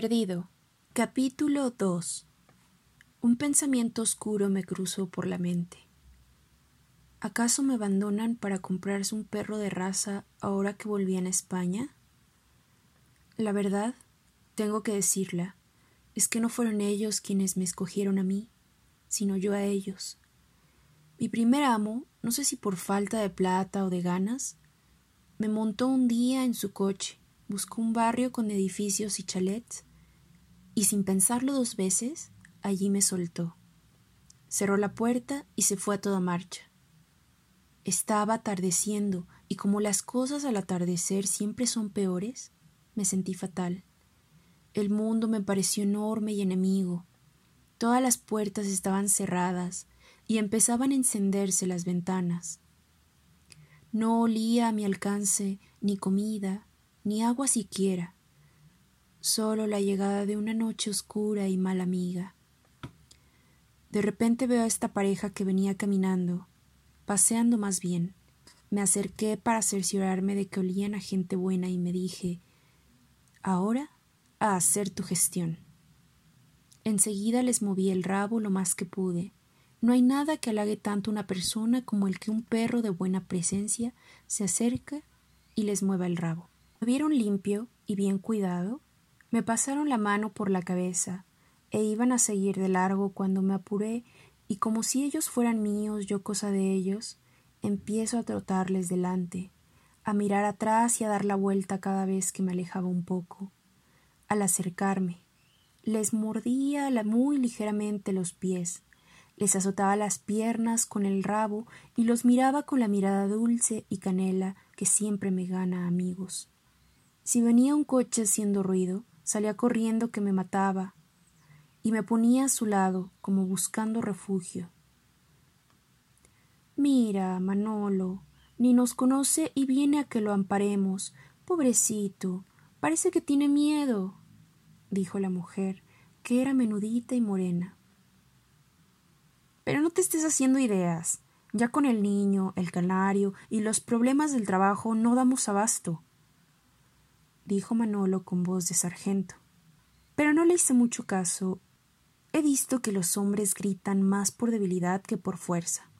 Perdido. Capítulo 2. Un pensamiento oscuro me cruzó por la mente. ¿Acaso me abandonan para comprarse un perro de raza ahora que volvían a España? La verdad, tengo que decirla, es que no fueron ellos quienes me escogieron a mí, sino yo a ellos. Mi primer amo, no sé si por falta de plata o de ganas, me montó un día en su coche, buscó un barrio con edificios y chalets, y sin pensarlo dos veces, allí me soltó. Cerró la puerta y se fue a toda marcha. Estaba atardeciendo, y como las cosas al atardecer siempre son peores, me sentí fatal. El mundo me pareció enorme y enemigo. Todas las puertas estaban cerradas, y empezaban a encenderse las ventanas. No olía a mi alcance ni comida, ni agua siquiera, solo la llegada de una noche oscura y mala amiga. De repente veo a esta pareja que venía caminando, paseando más bien. Me acerqué para cerciorarme de que olían a gente buena y me dije Ahora a hacer tu gestión. Enseguida les moví el rabo lo más que pude, no hay nada que halague tanto a una persona como el que un perro de buena presencia se acerca y les mueva el rabo. Me vieron limpio y bien cuidado, me pasaron la mano por la cabeza e iban a seguir de largo cuando me apuré y como si ellos fueran míos, yo cosa de ellos, empiezo a trotarles delante, a mirar atrás y a dar la vuelta cada vez que me alejaba un poco. Al acercarme, les mordía muy ligeramente los pies, les azotaba las piernas con el rabo y los miraba con la mirada dulce y canela que siempre me gana amigos. Si venía un coche haciendo ruido, salía corriendo que me mataba y me ponía a su lado como buscando refugio. Mira, Manolo, ni nos conoce y viene a que lo amparemos. Pobrecito, parece que tiene miedo, dijo la mujer, que era menudita y morena. Pero no te estés haciendo ideas. Ya con el niño, el canario y los problemas del trabajo no damos abasto, dijo Manolo con voz de sargento. Pero no le hice mucho caso. He visto que los hombres gritan más por debilidad que por fuerza.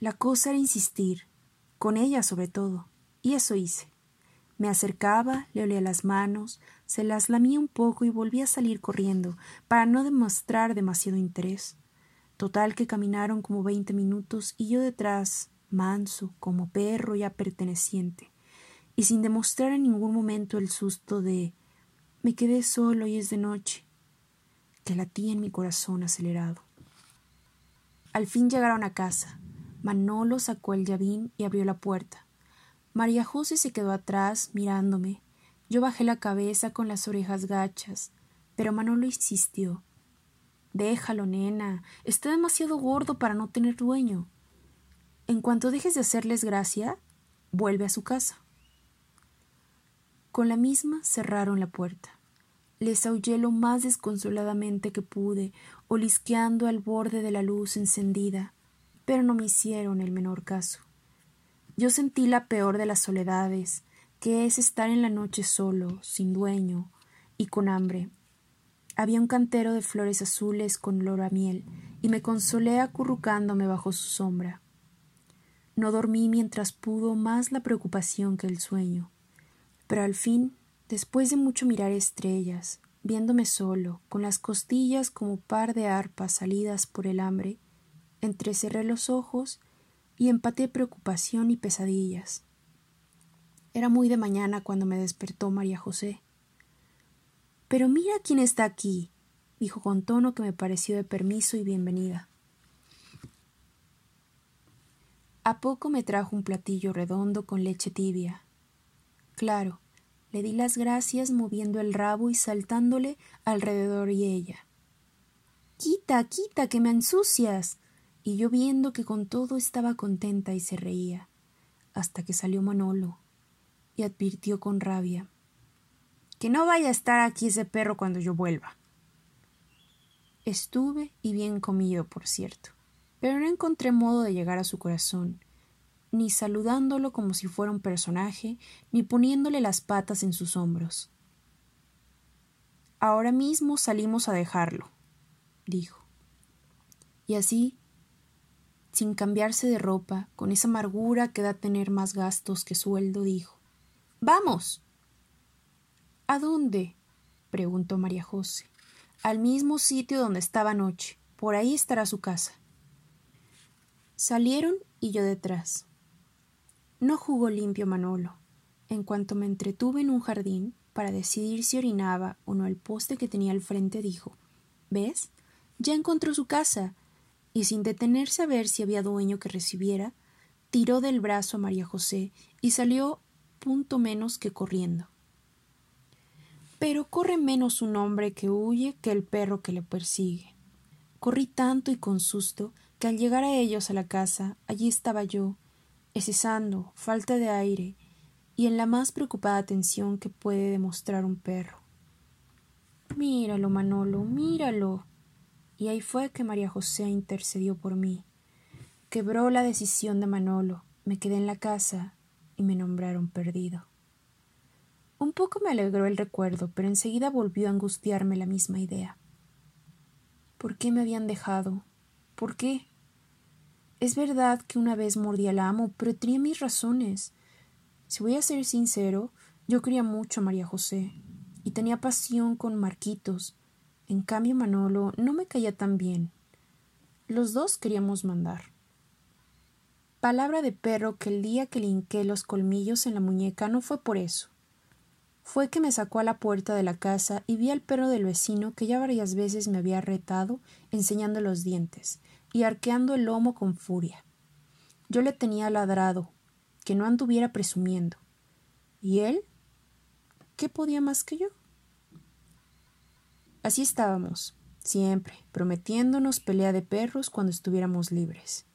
La cosa era insistir, con ella sobre todo, y eso hice. Me acercaba, le olía las manos, se las lamía un poco y volví a salir corriendo, para no demostrar demasiado interés. Total que caminaron como veinte minutos y yo detrás, manso, como perro ya perteneciente, y sin demostrar en ningún momento el susto de me quedé solo y es de noche, que latía en mi corazón acelerado. Al fin llegaron a casa. Manolo sacó el llavín y abrió la puerta. María José se quedó atrás, mirándome. Yo bajé la cabeza con las orejas gachas, pero Manolo insistió. Déjalo, nena. Está demasiado gordo para no tener dueño. En cuanto dejes de hacerles gracia, vuelve a su casa. Con la misma cerraron la puerta. Les aullé lo más desconsoladamente que pude, olisqueando al borde de la luz encendida, pero no me hicieron el menor caso. Yo sentí la peor de las soledades, que es estar en la noche solo, sin dueño y con hambre, había un cantero de flores azules con olor a miel, y me consolé acurrucándome bajo su sombra. No dormí mientras pudo más la preocupación que el sueño, pero al fin, después de mucho mirar estrellas, viéndome solo, con las costillas como par de arpas salidas por el hambre, entrecerré los ojos y empaté preocupación y pesadillas. Era muy de mañana cuando me despertó María José. Pero mira quién está aquí, dijo con tono que me pareció de permiso y bienvenida. A poco me trajo un platillo redondo con leche tibia. Claro, le di las gracias moviendo el rabo y saltándole alrededor y ella. Quita, quita, que me ensucias. Y yo viendo que con todo estaba contenta y se reía, hasta que salió Manolo y advirtió con rabia que no vaya a estar aquí ese perro cuando yo vuelva. Estuve y bien comido, por cierto, pero no encontré modo de llegar a su corazón, ni saludándolo como si fuera un personaje, ni poniéndole las patas en sus hombros. Ahora mismo salimos a dejarlo, dijo. Y así, sin cambiarse de ropa, con esa amargura que da tener más gastos que sueldo, dijo Vamos. ¿A dónde? preguntó María José. Al mismo sitio donde estaba anoche. Por ahí estará su casa. Salieron y yo detrás. No jugó limpio Manolo. En cuanto me entretuve en un jardín para decidir si orinaba o no el poste que tenía al frente, dijo ¿Ves? Ya encontró su casa. Y sin detenerse a ver si había dueño que recibiera, tiró del brazo a María José y salió punto menos que corriendo. Pero corre menos un hombre que huye que el perro que le persigue. Corrí tanto y con susto que al llegar a ellos a la casa, allí estaba yo, escesando, falta de aire, y en la más preocupada atención que puede demostrar un perro. Míralo, Manolo, míralo. Y ahí fue que María José intercedió por mí. Quebró la decisión de Manolo, me quedé en la casa y me nombraron perdido. Un poco me alegró el recuerdo, pero enseguida volvió a angustiarme la misma idea. ¿Por qué me habían dejado? ¿Por qué? Es verdad que una vez mordí al amo, pero tenía mis razones. Si voy a ser sincero, yo quería mucho a María José y tenía pasión con Marquitos. En cambio, Manolo no me caía tan bien. Los dos queríamos mandar. Palabra de perro que el día que le hinqué los colmillos en la muñeca no fue por eso. Fue que me sacó a la puerta de la casa y vi al perro del vecino que ya varias veces me había retado enseñando los dientes y arqueando el lomo con furia. Yo le tenía ladrado, que no anduviera presumiendo. ¿Y él? ¿Qué podía más que yo? Así estábamos, siempre, prometiéndonos pelea de perros cuando estuviéramos libres.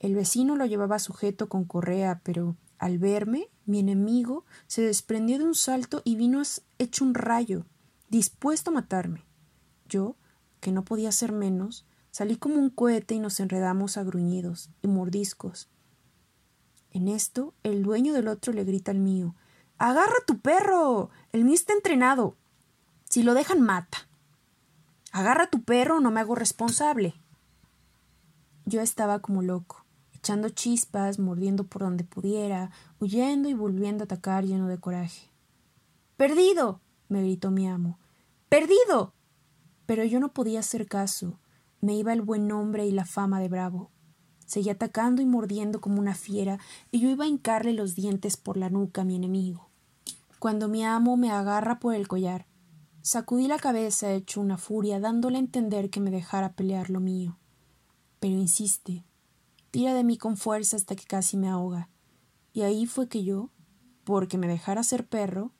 El vecino lo llevaba sujeto con correa, pero al verme, mi enemigo se desprendió de un salto y vino hecho un rayo, dispuesto a matarme. Yo, que no podía ser menos, salí como un cohete y nos enredamos a gruñidos y mordiscos. En esto, el dueño del otro le grita al mío Agarra tu perro. El mío está entrenado. Si lo dejan, mata. Agarra tu perro no me hago responsable. Yo estaba como loco, echando chispas, mordiendo por donde pudiera, huyendo y volviendo a atacar lleno de coraje. Perdido. me gritó mi amo. Perdido. Pero yo no podía hacer caso. Me iba el buen nombre y la fama de bravo. Seguía atacando y mordiendo como una fiera, y yo iba a hincarle los dientes por la nuca a mi enemigo. Cuando mi amo me agarra por el collar, sacudí la cabeza hecho una furia, dándole a entender que me dejara pelear lo mío. Pero insiste, tira de mí con fuerza hasta que casi me ahoga. Y ahí fue que yo, porque me dejara ser perro,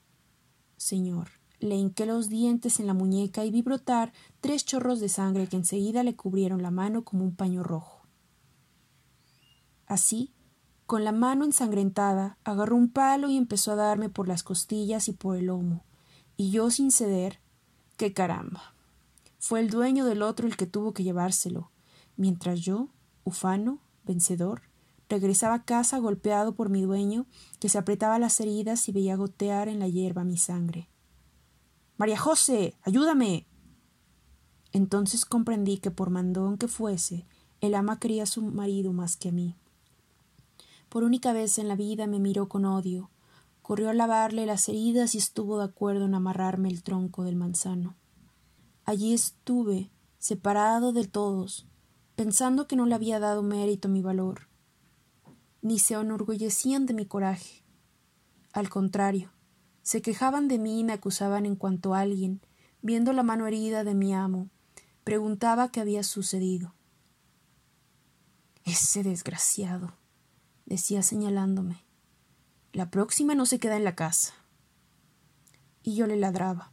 señor, le hinqué los dientes en la muñeca y vi brotar tres chorros de sangre que enseguida le cubrieron la mano como un paño rojo. Así, con la mano ensangrentada, agarró un palo y empezó a darme por las costillas y por el lomo. Y yo sin ceder, qué caramba. Fue el dueño del otro el que tuvo que llevárselo, mientras yo, ufano, vencedor, regresaba a casa golpeado por mi dueño, que se apretaba las heridas y veía gotear en la hierba mi sangre. María José. ayúdame. Entonces comprendí que por mandón que fuese, el ama quería a su marido más que a mí. Por única vez en la vida me miró con odio, corrió a lavarle las heridas y estuvo de acuerdo en amarrarme el tronco del manzano. Allí estuve, separado de todos, pensando que no le había dado mérito mi valor, ni se enorgullecían de mi coraje. Al contrario, se quejaban de mí y me acusaban en cuanto alguien, viendo la mano herida de mi amo, preguntaba qué había sucedido. Ese desgraciado decía señalándome. La próxima no se queda en la casa. Y yo le ladraba.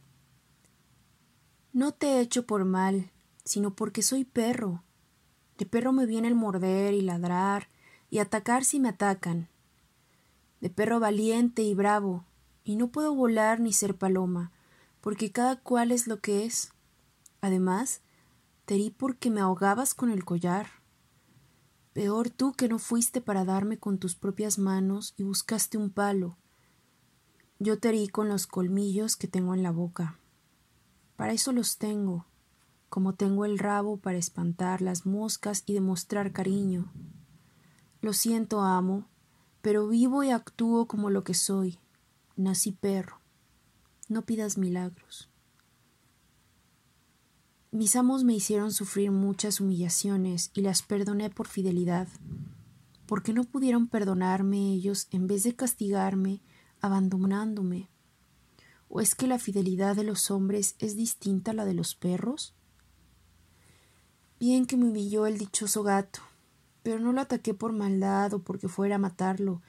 No te he hecho por mal, sino porque soy perro. De perro me viene el morder y ladrar y atacar si me atacan. De perro valiente y bravo, y no puedo volar ni ser paloma, porque cada cual es lo que es. Además, te di porque me ahogabas con el collar. Peor tú que no fuiste para darme con tus propias manos y buscaste un palo. Yo te herí con los colmillos que tengo en la boca. Para eso los tengo, como tengo el rabo para espantar las moscas y demostrar cariño. Lo siento, amo, pero vivo y actúo como lo que soy. Nací perro. No pidas milagros. Mis amos me hicieron sufrir muchas humillaciones y las perdoné por fidelidad. ¿Por qué no pudieron perdonarme ellos en vez de castigarme, abandonándome? ¿O es que la fidelidad de los hombres es distinta a la de los perros? Bien que me humilló el dichoso gato, pero no lo ataqué por maldad o porque fuera a matarlo,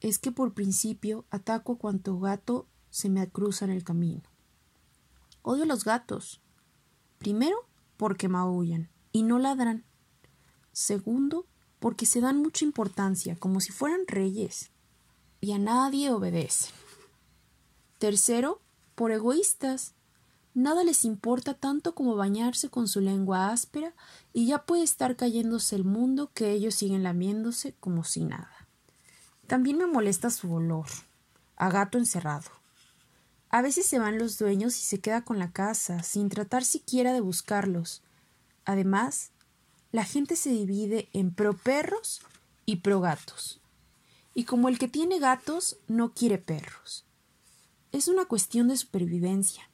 es que por principio ataco a cuanto gato se me cruza en el camino. Odio a los gatos. Primero, porque maullan y no ladran. Segundo, porque se dan mucha importancia, como si fueran reyes, y a nadie obedecen. Tercero, por egoístas. Nada les importa tanto como bañarse con su lengua áspera y ya puede estar cayéndose el mundo que ellos siguen lamiéndose como si nada. También me molesta su olor, a gato encerrado. A veces se van los dueños y se queda con la casa, sin tratar siquiera de buscarlos. Además, la gente se divide en pro perros y pro gatos. Y como el que tiene gatos no quiere perros. Es una cuestión de supervivencia.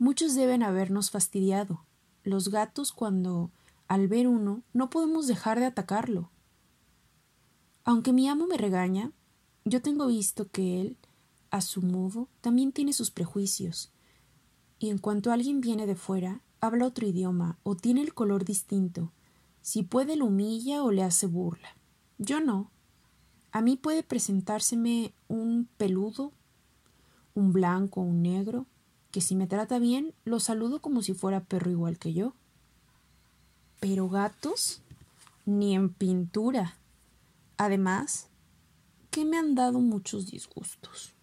Muchos deben habernos fastidiado. Los gatos cuando, al ver uno, no podemos dejar de atacarlo. Aunque mi amo me regaña, yo tengo visto que él a su modo, también tiene sus prejuicios. Y en cuanto alguien viene de fuera, habla otro idioma o tiene el color distinto. Si puede lo humilla o le hace burla. Yo no. A mí puede presentárseme un peludo, un blanco, un negro, que si me trata bien, lo saludo como si fuera perro igual que yo. Pero gatos, ni en pintura. Además, que me han dado muchos disgustos.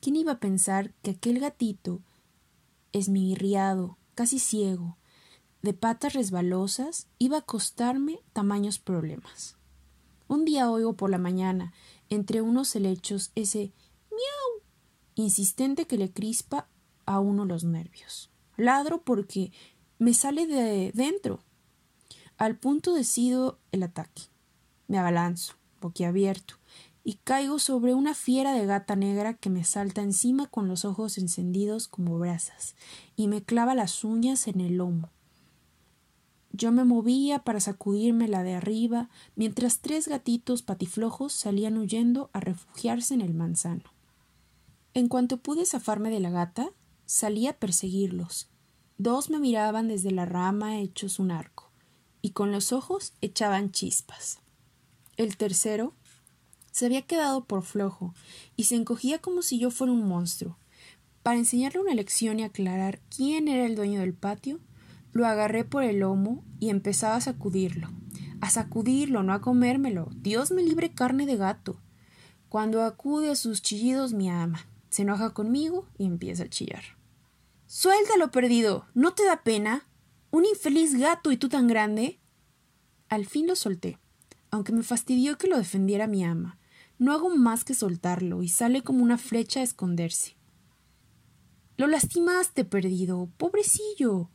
¿Quién iba a pensar que aquel gatito, esmirriado, casi ciego, de patas resbalosas, iba a costarme tamaños problemas? Un día oigo por la mañana, entre unos helechos, ese miau insistente que le crispa a uno los nervios. Ladro porque me sale de dentro. Al punto decido el ataque. Me abalanzo, boquiabierto, y caigo sobre una fiera de gata negra que me salta encima con los ojos encendidos como brasas y me clava las uñas en el lomo. Yo me movía para sacudirme la de arriba, mientras tres gatitos patiflojos salían huyendo a refugiarse en el manzano. En cuanto pude zafarme de la gata, salí a perseguirlos. Dos me miraban desde la rama hechos un arco, y con los ojos echaban chispas. El tercero se había quedado por flojo y se encogía como si yo fuera un monstruo. Para enseñarle una lección y aclarar quién era el dueño del patio, lo agarré por el lomo y empezaba a sacudirlo. A sacudirlo, no a comérmelo. Dios me libre carne de gato. Cuando acude a sus chillidos mi ama, se enoja conmigo y empieza a chillar. Suéltalo, perdido. ¿No te da pena? Un infeliz gato y tú tan grande. Al fin lo solté, aunque me fastidió que lo defendiera mi ama. No hago más que soltarlo y sale como una flecha a esconderse. Lo lastimaste, perdido, pobrecillo.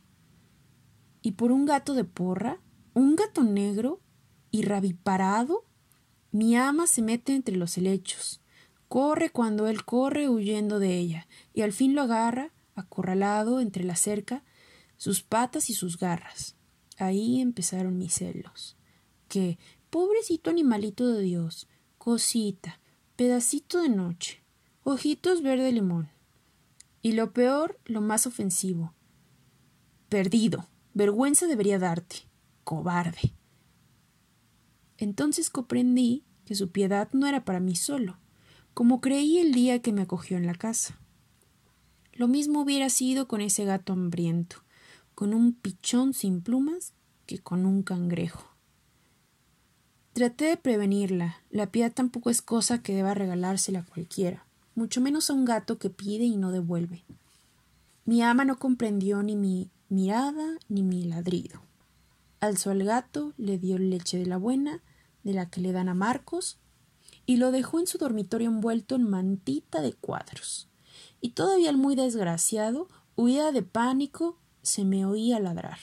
Y por un gato de porra, un gato negro y rabiparado, mi ama se mete entre los helechos. Corre cuando él corre huyendo de ella, y al fin lo agarra, acorralado entre la cerca, sus patas y sus garras. Ahí empezaron mis celos. Que, pobrecito animalito de Dios, cosita, pedacito de noche, ojitos verde limón. Y lo peor, lo más ofensivo. Perdido. Vergüenza debería darte. Cobarde. Entonces comprendí que su piedad no era para mí solo, como creí el día que me acogió en la casa. Lo mismo hubiera sido con ese gato hambriento, con un pichón sin plumas que con un cangrejo. Traté de prevenirla. La piedad tampoco es cosa que deba regalársela a cualquiera, mucho menos a un gato que pide y no devuelve. Mi ama no comprendió ni mi mirada ni mi ladrido. Alzó al gato, le dio leche de la buena, de la que le dan a Marcos, y lo dejó en su dormitorio envuelto en mantita de cuadros. Y todavía el muy desgraciado Huida de pánico, se me oía ladrar.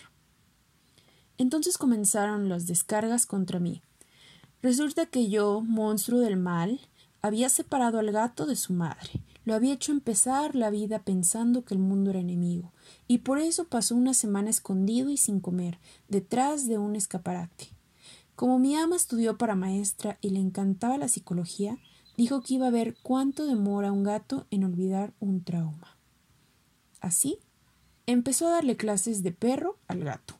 Entonces comenzaron las descargas contra mí. Resulta que yo, monstruo del mal, había separado al gato de su madre, lo había hecho empezar la vida pensando que el mundo era enemigo, y por eso pasó una semana escondido y sin comer, detrás de un escaparate. Como mi ama estudió para maestra y le encantaba la psicología, dijo que iba a ver cuánto demora un gato en olvidar un trauma. Así, empezó a darle clases de perro al gato.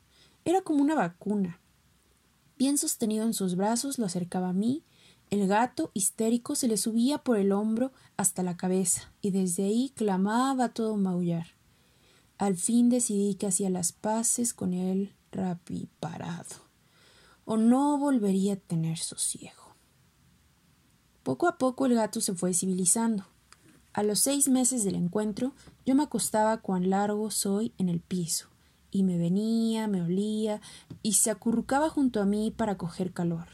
Era como una vacuna. Bien sostenido en sus brazos, lo acercaba a mí. El gato, histérico, se le subía por el hombro hasta la cabeza, y desde ahí clamaba todo maullar. Al fin decidí que hacía las paces con él rapiparado, o no volvería a tener sosiego. Poco a poco el gato se fue civilizando. A los seis meses del encuentro, yo me acostaba cuán largo soy en el piso, y me venía, me olía, y se acurrucaba junto a mí para coger calor.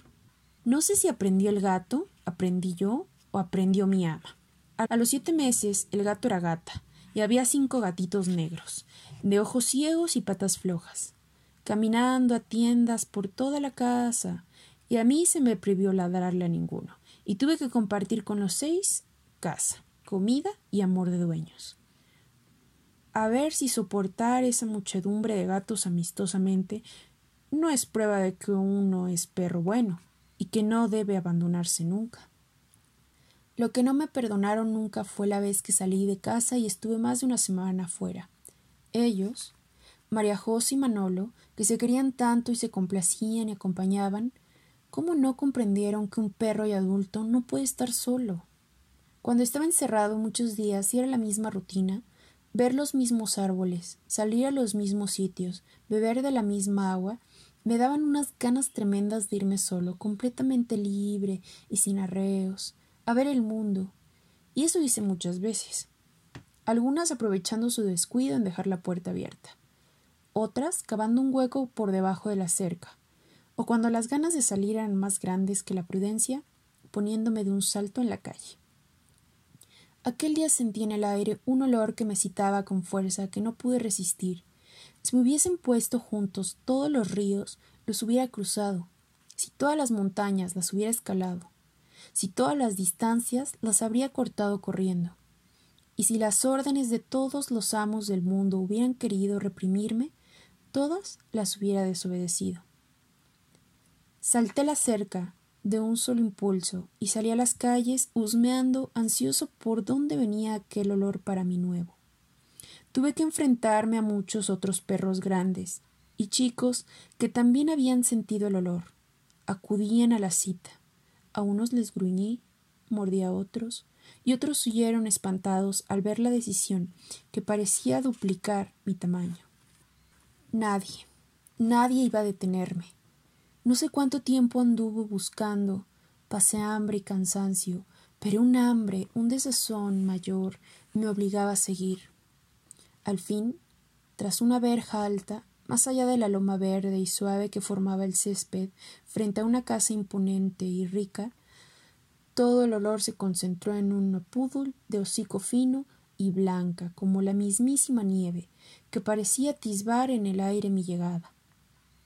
No sé si aprendió el gato, aprendí yo, o aprendió mi ama. A los siete meses el gato era gata, y había cinco gatitos negros, de ojos ciegos y patas flojas, caminando a tiendas por toda la casa, y a mí se me prohibió ladrarle a ninguno, y tuve que compartir con los seis casa comida y amor de dueños. A ver si soportar esa muchedumbre de gatos amistosamente no es prueba de que uno es perro bueno y que no debe abandonarse nunca. Lo que no me perdonaron nunca fue la vez que salí de casa y estuve más de una semana fuera. Ellos, María José y Manolo, que se querían tanto y se complacían y acompañaban, ¿cómo no comprendieron que un perro y adulto no puede estar solo? Cuando estaba encerrado muchos días y era la misma rutina, ver los mismos árboles, salir a los mismos sitios, beber de la misma agua, me daban unas ganas tremendas de irme solo, completamente libre y sin arreos, a ver el mundo. Y eso hice muchas veces. Algunas aprovechando su descuido en dejar la puerta abierta. Otras cavando un hueco por debajo de la cerca. O cuando las ganas de salir eran más grandes que la prudencia, poniéndome de un salto en la calle. Aquel día sentí en el aire un olor que me citaba con fuerza que no pude resistir. Si me hubiesen puesto juntos todos los ríos, los hubiera cruzado, si todas las montañas las hubiera escalado, si todas las distancias las habría cortado corriendo, y si las órdenes de todos los amos del mundo hubieran querido reprimirme, todas las hubiera desobedecido. Salté la cerca, de un solo impulso y salí a las calles husmeando, ansioso por dónde venía aquel olor para mí nuevo. Tuve que enfrentarme a muchos otros perros grandes y chicos que también habían sentido el olor. Acudían a la cita. A unos les gruñí, mordí a otros, y otros huyeron espantados al ver la decisión que parecía duplicar mi tamaño. Nadie, nadie iba a detenerme. No sé cuánto tiempo anduvo buscando, pasé hambre y cansancio, pero un hambre, un desazón mayor me obligaba a seguir. Al fin, tras una verja alta, más allá de la loma verde y suave que formaba el césped, frente a una casa imponente y rica, todo el olor se concentró en un púdul de hocico fino y blanca como la mismísima nieve, que parecía atisbar en el aire mi llegada.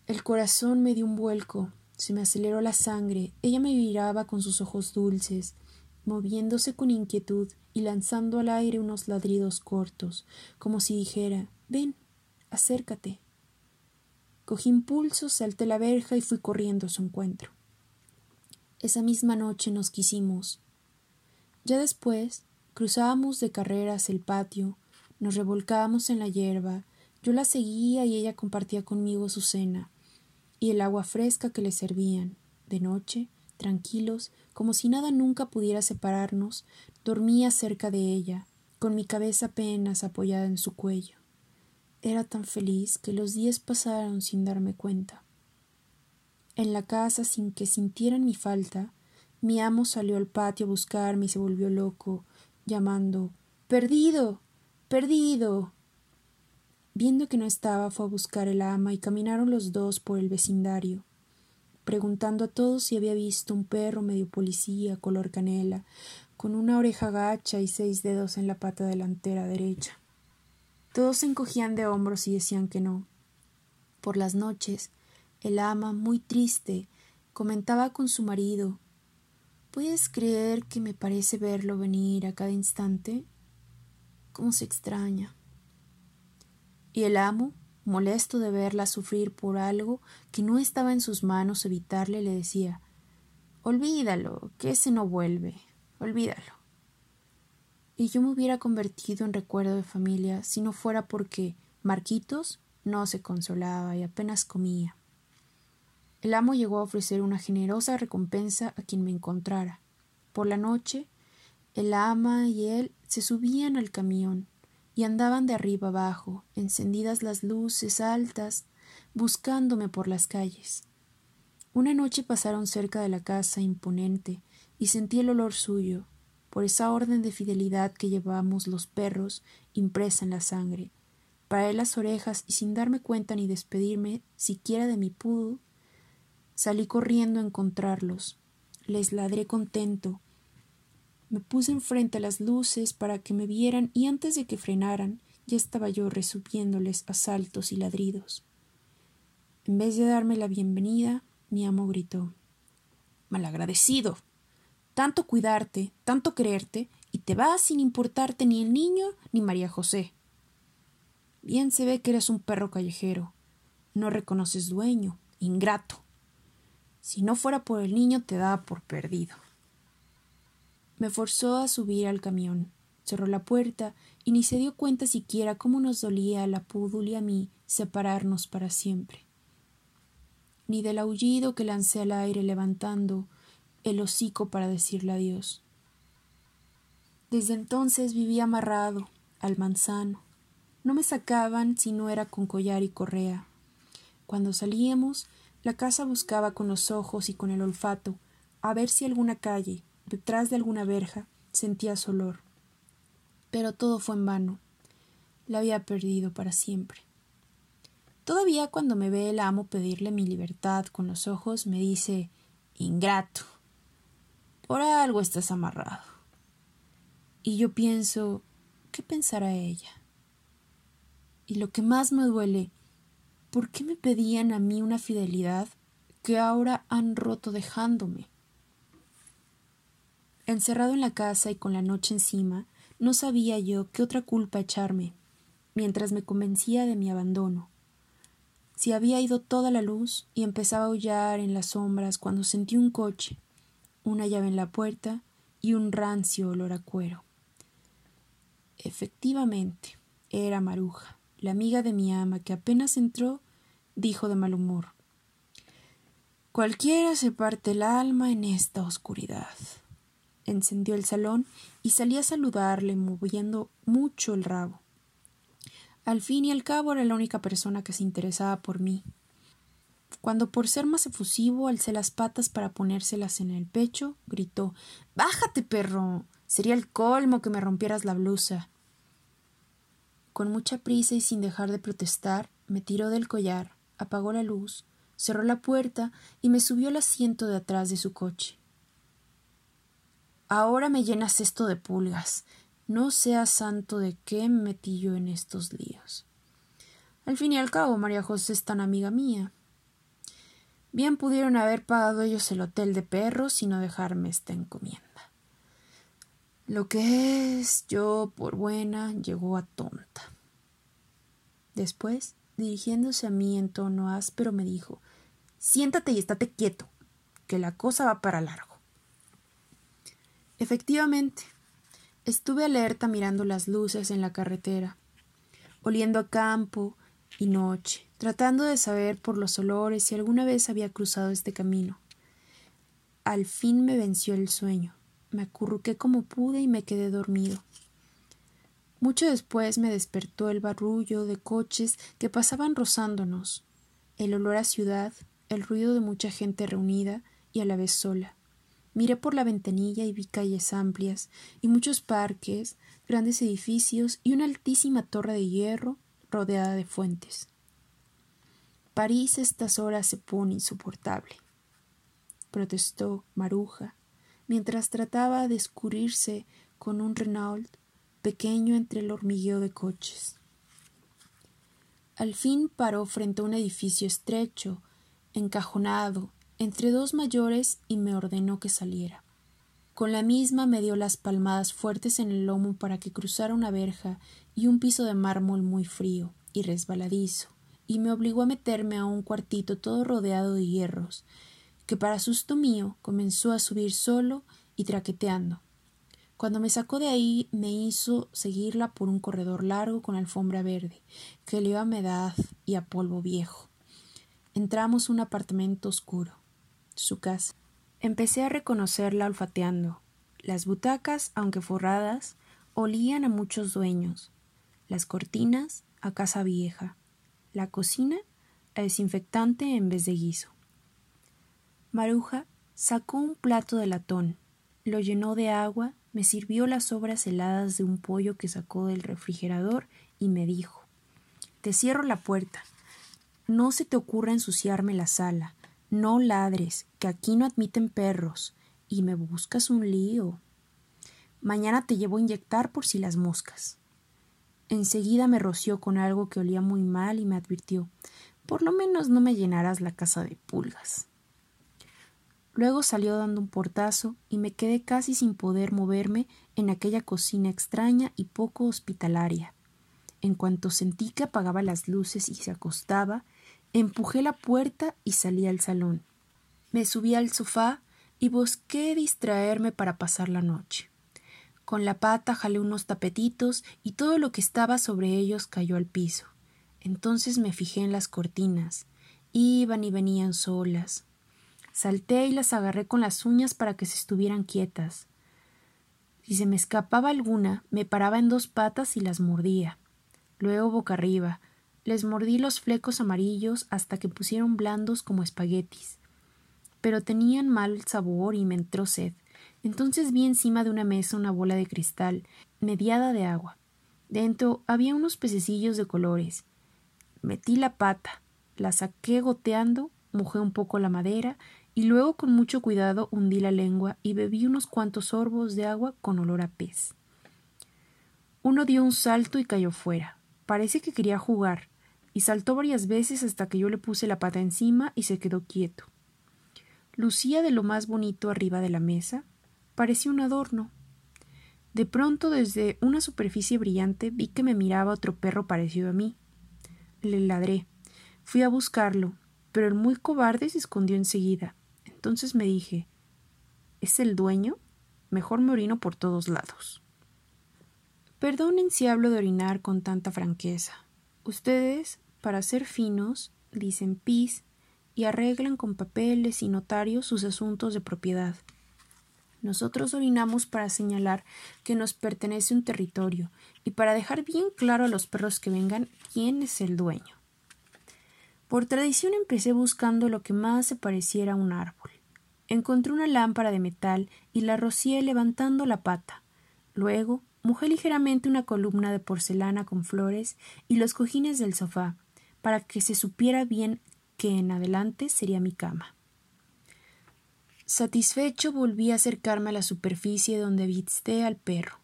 El corazón me dio un vuelco, se me aceleró la sangre, ella me miraba con sus ojos dulces, moviéndose con inquietud y lanzando al aire unos ladridos cortos, como si dijera Ven, acércate. Cogí impulso, salté la verja y fui corriendo a su encuentro. Esa misma noche nos quisimos. Ya después cruzábamos de carreras el patio, nos revolcábamos en la hierba, yo la seguía y ella compartía conmigo su cena y el agua fresca que le servían. De noche, tranquilos, como si nada nunca pudiera separarnos, dormía cerca de ella, con mi cabeza apenas apoyada en su cuello. Era tan feliz que los días pasaron sin darme cuenta. En la casa, sin que sintieran mi falta, mi amo salió al patio a buscarme y se volvió loco, llamando Perdido. Perdido. Viendo que no estaba, fue a buscar el ama y caminaron los dos por el vecindario, preguntando a todos si había visto un perro medio policía, color canela, con una oreja gacha y seis dedos en la pata delantera derecha. Todos se encogían de hombros y decían que no. Por las noches, el ama, muy triste, comentaba con su marido ¿Puedes creer que me parece verlo venir a cada instante? ¿Cómo se extraña? Y el amo, molesto de verla sufrir por algo que no estaba en sus manos evitarle, le decía Olvídalo, que ese no vuelve, olvídalo. Y yo me hubiera convertido en recuerdo de familia si no fuera porque Marquitos no se consolaba y apenas comía. El amo llegó a ofrecer una generosa recompensa a quien me encontrara. Por la noche, el ama y él se subían al camión y andaban de arriba abajo, encendidas las luces altas, buscándome por las calles. Una noche pasaron cerca de la casa imponente y sentí el olor suyo, por esa orden de fidelidad que llevamos los perros impresa en la sangre. Paré las orejas y sin darme cuenta ni despedirme siquiera de mi pudo, salí corriendo a encontrarlos. Les ladré contento, me puse enfrente a las luces para que me vieran y antes de que frenaran ya estaba yo resubiéndoles a saltos y ladridos. En vez de darme la bienvenida, mi amo gritó Malagradecido. Tanto cuidarte, tanto quererte, y te vas sin importarte ni el niño ni María José. Bien se ve que eres un perro callejero. No reconoces dueño, ingrato. Si no fuera por el niño te daba por perdido. Me forzó a subir al camión, cerró la puerta y ni se dio cuenta siquiera cómo nos dolía a la púdul y a mí separarnos para siempre. Ni del aullido que lancé al aire levantando el hocico para decirle adiós. Desde entonces vivía amarrado al manzano. No me sacaban si no era con collar y correa. Cuando salíamos, la casa buscaba con los ojos y con el olfato a ver si alguna calle, detrás de alguna verja, sentía su olor. Pero todo fue en vano. La había perdido para siempre. Todavía cuando me ve el amo pedirle mi libertad con los ojos, me dice Ingrato. Por algo estás amarrado. Y yo pienso ¿qué pensará ella? Y lo que más me duele, ¿por qué me pedían a mí una fidelidad que ahora han roto dejándome? Encerrado en la casa y con la noche encima, no sabía yo qué otra culpa echarme, mientras me convencía de mi abandono. Si había ido toda la luz y empezaba a aullar en las sombras cuando sentí un coche, una llave en la puerta y un rancio olor a cuero. Efectivamente, era Maruja, la amiga de mi ama, que apenas entró, dijo de mal humor Cualquiera se parte el alma en esta oscuridad encendió el salón y salí a saludarle moviendo mucho el rabo. Al fin y al cabo era la única persona que se interesaba por mí. Cuando por ser más efusivo alcé las patas para ponérselas en el pecho, gritó Bájate, perro. Sería el colmo que me rompieras la blusa. Con mucha prisa y sin dejar de protestar, me tiró del collar, apagó la luz, cerró la puerta y me subió al asiento de atrás de su coche. Ahora me llenas esto de pulgas. No seas santo de qué me metí yo en estos líos. Al fin y al cabo, María José es tan amiga mía. Bien pudieron haber pagado ellos el hotel de perros y no dejarme esta encomienda. Lo que es yo, por buena, llegó a tonta. Después, dirigiéndose a mí en tono áspero, me dijo Siéntate y estate quieto, que la cosa va para largo. Efectivamente, estuve alerta mirando las luces en la carretera, oliendo a campo y noche, tratando de saber por los olores si alguna vez había cruzado este camino. Al fin me venció el sueño. Me acurruqué como pude y me quedé dormido. Mucho después me despertó el barullo de coches que pasaban rozándonos, el olor a ciudad, el ruido de mucha gente reunida y a la vez sola. Miré por la ventanilla y vi calles amplias y muchos parques, grandes edificios y una altísima torre de hierro rodeada de fuentes. París a estas horas se pone insoportable, protestó Maruja, mientras trataba de escurrirse con un Renault pequeño entre el hormigueo de coches. Al fin paró frente a un edificio estrecho, encajonado, entre dos mayores y me ordenó que saliera. Con la misma me dio las palmadas fuertes en el lomo para que cruzara una verja y un piso de mármol muy frío y resbaladizo, y me obligó a meterme a un cuartito todo rodeado de hierros, que para susto mío comenzó a subir solo y traqueteando. Cuando me sacó de ahí me hizo seguirla por un corredor largo con alfombra verde, que le a humedad y a polvo viejo. Entramos un apartamento oscuro, su casa. Empecé a reconocerla olfateando. Las butacas, aunque forradas, olían a muchos dueños. Las cortinas a casa vieja. La cocina a desinfectante en vez de guiso. Maruja sacó un plato de latón, lo llenó de agua, me sirvió las sobras heladas de un pollo que sacó del refrigerador y me dijo Te cierro la puerta. No se te ocurra ensuciarme la sala. No ladres, que aquí no admiten perros. Y me buscas un lío. Mañana te llevo a inyectar por si las moscas. Enseguida me roció con algo que olía muy mal y me advirtió Por lo menos no me llenarás la casa de pulgas. Luego salió dando un portazo y me quedé casi sin poder moverme en aquella cocina extraña y poco hospitalaria. En cuanto sentí que apagaba las luces y se acostaba, empujé la puerta y salí al salón. Me subí al sofá y busqué distraerme para pasar la noche. Con la pata jalé unos tapetitos y todo lo que estaba sobre ellos cayó al piso. Entonces me fijé en las cortinas. Iban y venían solas, Salté y las agarré con las uñas para que se estuvieran quietas. Si se me escapaba alguna, me paraba en dos patas y las mordía. Luego boca arriba. Les mordí los flecos amarillos hasta que pusieron blandos como espaguetis. Pero tenían mal sabor y me entró sed. Entonces vi encima de una mesa una bola de cristal, mediada de agua. Dentro había unos pececillos de colores. Metí la pata, la saqué goteando, mojé un poco la madera y luego con mucho cuidado hundí la lengua y bebí unos cuantos sorbos de agua con olor a pez. Uno dio un salto y cayó fuera. Parece que quería jugar, y saltó varias veces hasta que yo le puse la pata encima y se quedó quieto. Lucía de lo más bonito arriba de la mesa. Parecía un adorno. De pronto, desde una superficie brillante, vi que me miraba otro perro parecido a mí. Le ladré. Fui a buscarlo, pero el muy cobarde se escondió enseguida. Entonces me dije ¿Es el dueño? Mejor me orino por todos lados. Perdonen si hablo de orinar con tanta franqueza. Ustedes, para ser finos, dicen pis y arreglan con papeles y notarios sus asuntos de propiedad. Nosotros orinamos para señalar que nos pertenece un territorio y para dejar bien claro a los perros que vengan quién es el dueño. Por tradición empecé buscando lo que más se pareciera a un árbol. Encontré una lámpara de metal y la rocié levantando la pata. Luego mojé ligeramente una columna de porcelana con flores y los cojines del sofá, para que se supiera bien que en adelante sería mi cama. Satisfecho volví a acercarme a la superficie donde visté al perro.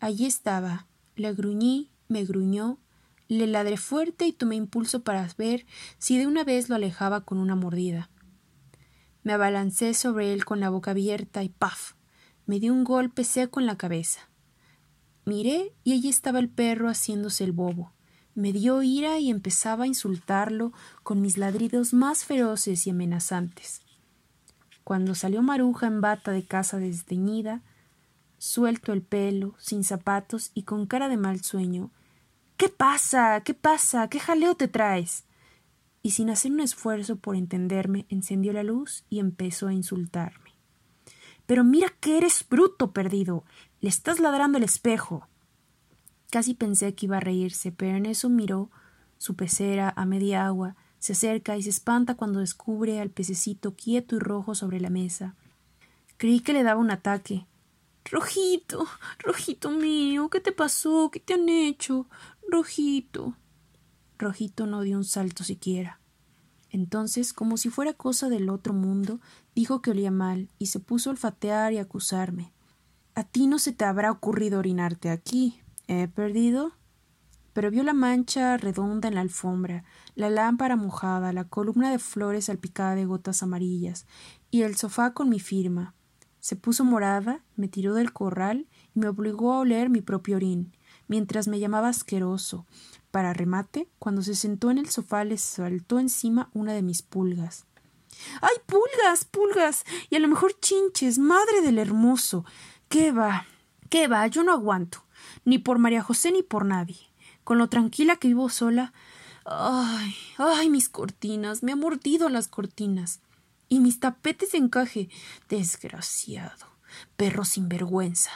Allí estaba. Le gruñí, me gruñó, le ladré fuerte y tomé impulso para ver si de una vez lo alejaba con una mordida. Me abalancé sobre él con la boca abierta y ¡paf! me dio un golpe seco en la cabeza. Miré y allí estaba el perro haciéndose el bobo. Me dio ira y empezaba a insultarlo con mis ladridos más feroces y amenazantes. Cuando salió Maruja en bata de casa desdeñida, suelto el pelo, sin zapatos y con cara de mal sueño, ¿Qué pasa? ¿Qué pasa? ¿Qué jaleo te traes? Y sin hacer un esfuerzo por entenderme, encendió la luz y empezó a insultarme. Pero mira que eres bruto perdido. Le estás ladrando el espejo. Casi pensé que iba a reírse, pero en eso miró su pecera a media agua, se acerca y se espanta cuando descubre al pececito quieto y rojo sobre la mesa. Creí que le daba un ataque. Rojito, rojito mío, ¿qué te pasó? ¿Qué te han hecho? Rojito. Rojito no dio un salto siquiera. Entonces, como si fuera cosa del otro mundo, dijo que olía mal y se puso a olfatear y acusarme. A ti no se te habrá ocurrido orinarte aquí. ¿He perdido? pero vio la mancha redonda en la alfombra, la lámpara mojada, la columna de flores salpicada de gotas amarillas, y el sofá con mi firma. Se puso morada, me tiró del corral y me obligó a oler mi propio orín, mientras me llamaba asqueroso. Para remate, cuando se sentó en el sofá le saltó encima una de mis pulgas. ¡Ay, pulgas, pulgas! Y a lo mejor chinches, madre del hermoso. ¿Qué va? ¿Qué va? Yo no aguanto. Ni por María José ni por nadie. Con lo tranquila que vivo sola. Ay, ay, mis cortinas. Me ha mordido las cortinas. Y mis tapetes encaje. Desgraciado. Perro sin vergüenza.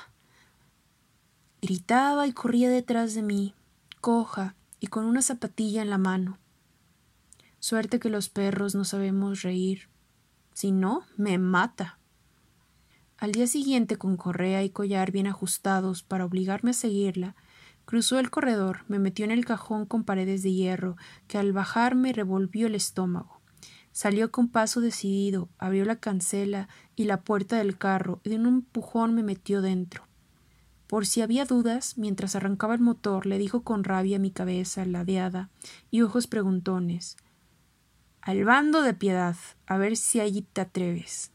Gritaba y corría detrás de mí, coja y con una zapatilla en la mano. Suerte que los perros no sabemos reír. Si no, me mata. Al día siguiente, con correa y collar bien ajustados para obligarme a seguirla, cruzó el corredor, me metió en el cajón con paredes de hierro, que al bajar me revolvió el estómago. Salió con paso decidido, abrió la cancela y la puerta del carro, y de un empujón me metió dentro. Por si había dudas, mientras arrancaba el motor, le dijo con rabia mi cabeza ladeada y ojos preguntones al bando de piedad, a ver si allí te atreves.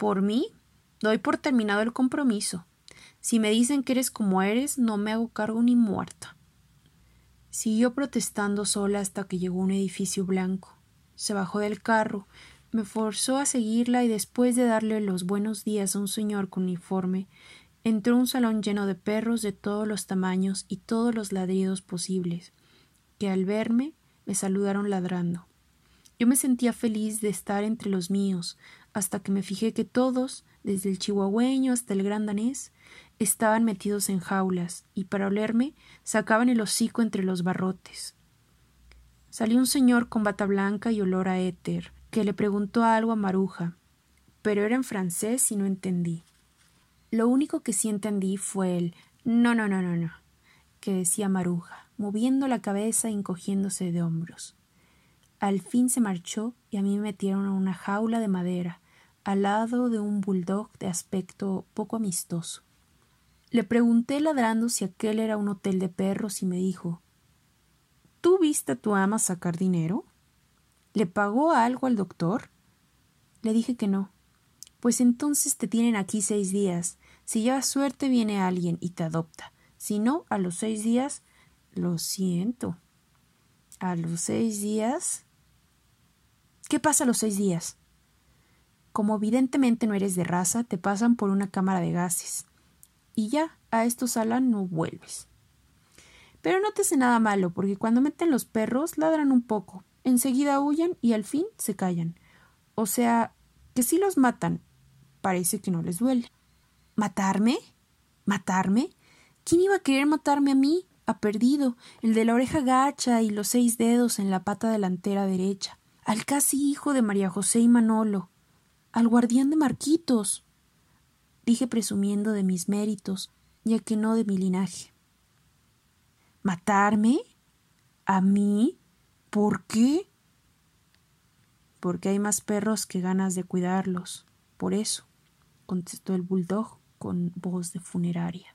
Por mí, doy por terminado el compromiso. Si me dicen que eres como eres, no me hago cargo ni muerta. Siguió protestando sola hasta que llegó un edificio blanco. Se bajó del carro, me forzó a seguirla y después de darle los buenos días a un señor con uniforme, entró un salón lleno de perros de todos los tamaños y todos los ladridos posibles, que al verme me saludaron ladrando. Yo me sentía feliz de estar entre los míos, hasta que me fijé que todos, desde el chihuahueño hasta el gran danés, estaban metidos en jaulas, y para olerme sacaban el hocico entre los barrotes. Salió un señor con bata blanca y olor a éter, que le preguntó algo a Maruja, pero era en francés y no entendí. Lo único que sí entendí fue el no, no, no, no, no, que decía Maruja moviendo la cabeza e encogiéndose de hombros. Al fin se marchó y a mí me metieron a una jaula de madera, al lado de un bulldog de aspecto poco amistoso. Le pregunté ladrando si aquel era un hotel de perros y me dijo ¿Tú viste a tu ama sacar dinero? ¿Le pagó algo al doctor? Le dije que no. Pues entonces te tienen aquí seis días. Si llevas suerte viene alguien y te adopta. Si no, a los seis días lo siento. A los seis días. ¿Qué pasa a los seis días? Como evidentemente no eres de raza, te pasan por una cámara de gases. Y ya, a esto sala no vuelves. Pero no te hace nada malo, porque cuando meten los perros ladran un poco, enseguida huyen y al fin se callan. O sea, que si los matan, parece que no les duele. ¿Matarme? ¿Matarme? ¿Quién iba a querer matarme a mí? perdido, el de la oreja gacha y los seis dedos en la pata delantera derecha, al casi hijo de María José y Manolo, al guardián de Marquitos. Dije presumiendo de mis méritos, ya que no de mi linaje. ¿Matarme? ¿A mí? ¿Por qué? Porque hay más perros que ganas de cuidarlos. Por eso, contestó el bulldog con voz de funeraria.